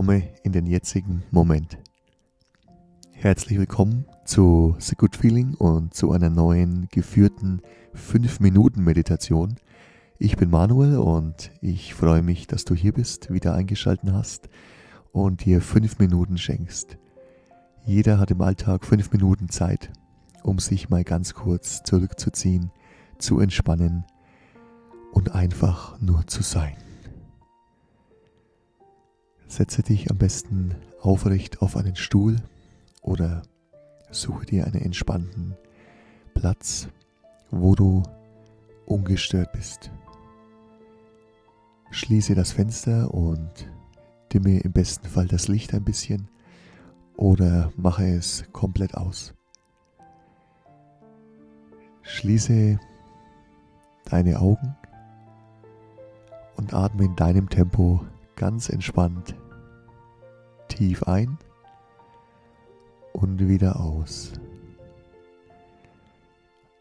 komme in den jetzigen Moment. Herzlich willkommen zu The Good Feeling und zu einer neuen geführten 5-Minuten-Meditation. Ich bin Manuel und ich freue mich, dass du hier bist, wieder eingeschaltet hast und dir 5 Minuten schenkst. Jeder hat im Alltag 5 Minuten Zeit, um sich mal ganz kurz zurückzuziehen, zu entspannen und einfach nur zu sein. Setze dich am besten aufrecht auf einen Stuhl oder suche dir einen entspannten Platz, wo du ungestört bist. Schließe das Fenster und dimme im besten Fall das Licht ein bisschen oder mache es komplett aus. Schließe deine Augen und atme in deinem Tempo ganz entspannt tief ein und wieder aus.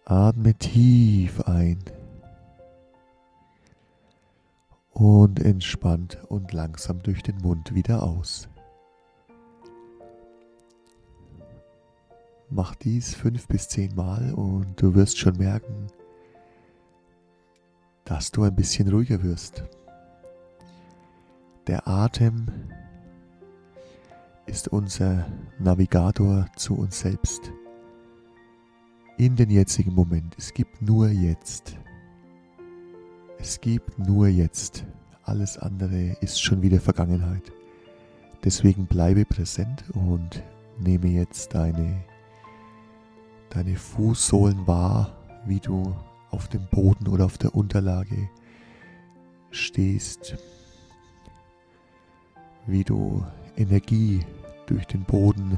Atme tief ein und entspannt und langsam durch den Mund wieder aus. Mach dies fünf bis zehn Mal und du wirst schon merken, dass du ein bisschen ruhiger wirst. Der Atem ist unser Navigator zu uns selbst. In den jetzigen Moment. Es gibt nur jetzt. Es gibt nur jetzt. Alles andere ist schon wieder Vergangenheit. Deswegen bleibe präsent und nehme jetzt deine, deine Fußsohlen wahr, wie du auf dem Boden oder auf der Unterlage stehst, wie du Energie durch den Boden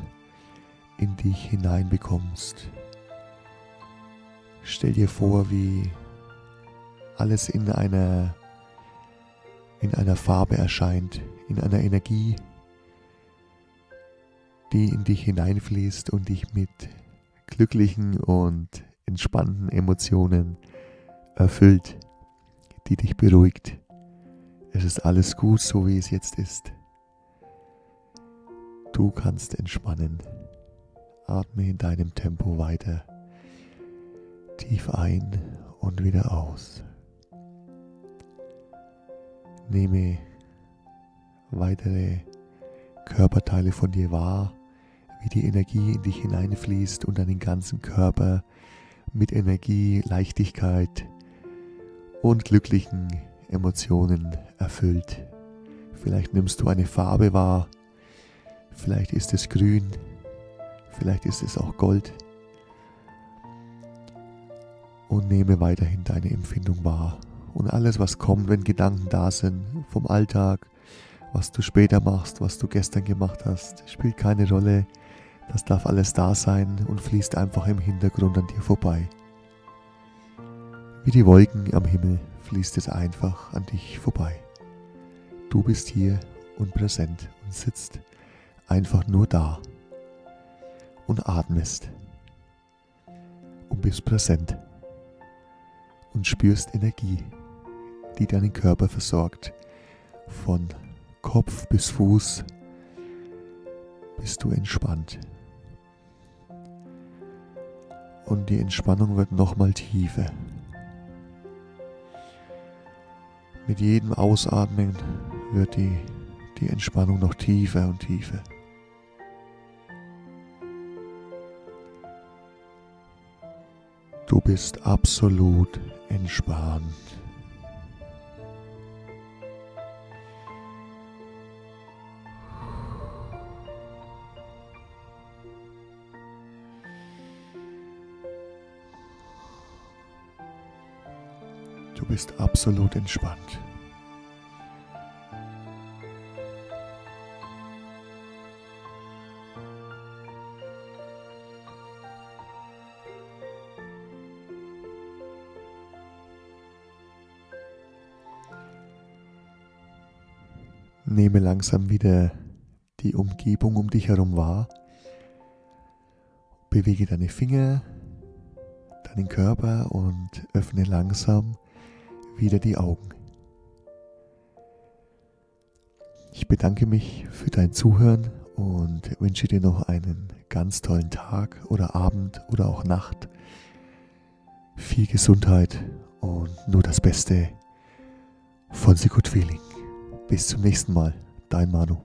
in dich hineinbekommst. Stell dir vor, wie alles in einer, in einer Farbe erscheint, in einer Energie, die in dich hineinfließt und dich mit glücklichen und entspannten Emotionen erfüllt, die dich beruhigt. Es ist alles gut, so wie es jetzt ist. Du kannst entspannen. Atme in deinem Tempo weiter. Tief ein und wieder aus. Nehme weitere Körperteile von dir wahr, wie die Energie in dich hineinfließt und deinen ganzen Körper mit Energie, Leichtigkeit und glücklichen Emotionen erfüllt. Vielleicht nimmst du eine Farbe wahr, vielleicht ist es grün, vielleicht ist es auch Gold. Und nehme weiterhin deine Empfindung wahr. Und alles, was kommt, wenn Gedanken da sind, vom Alltag, was du später machst, was du gestern gemacht hast, spielt keine Rolle. Das darf alles da sein und fließt einfach im Hintergrund an dir vorbei. Wie die Wolken am Himmel fließt es einfach an dich vorbei. Du bist hier und präsent und sitzt einfach nur da und atmest und bist präsent und spürst Energie, die deinen Körper versorgt. Von Kopf bis Fuß bist du entspannt. Und die Entspannung wird nochmal tiefer. Mit jedem Ausatmen wird die, die Entspannung noch tiefer und tiefer. Du bist absolut entspannt. Du bist absolut entspannt. Nehme langsam wieder die Umgebung um dich herum wahr. Bewege deine Finger, deinen Körper und öffne langsam wieder die Augen. Ich bedanke mich für dein Zuhören und wünsche dir noch einen ganz tollen Tag oder Abend oder auch Nacht. Viel Gesundheit und nur das Beste von Good Feeling. Bis zum nächsten Mal, dein Manu.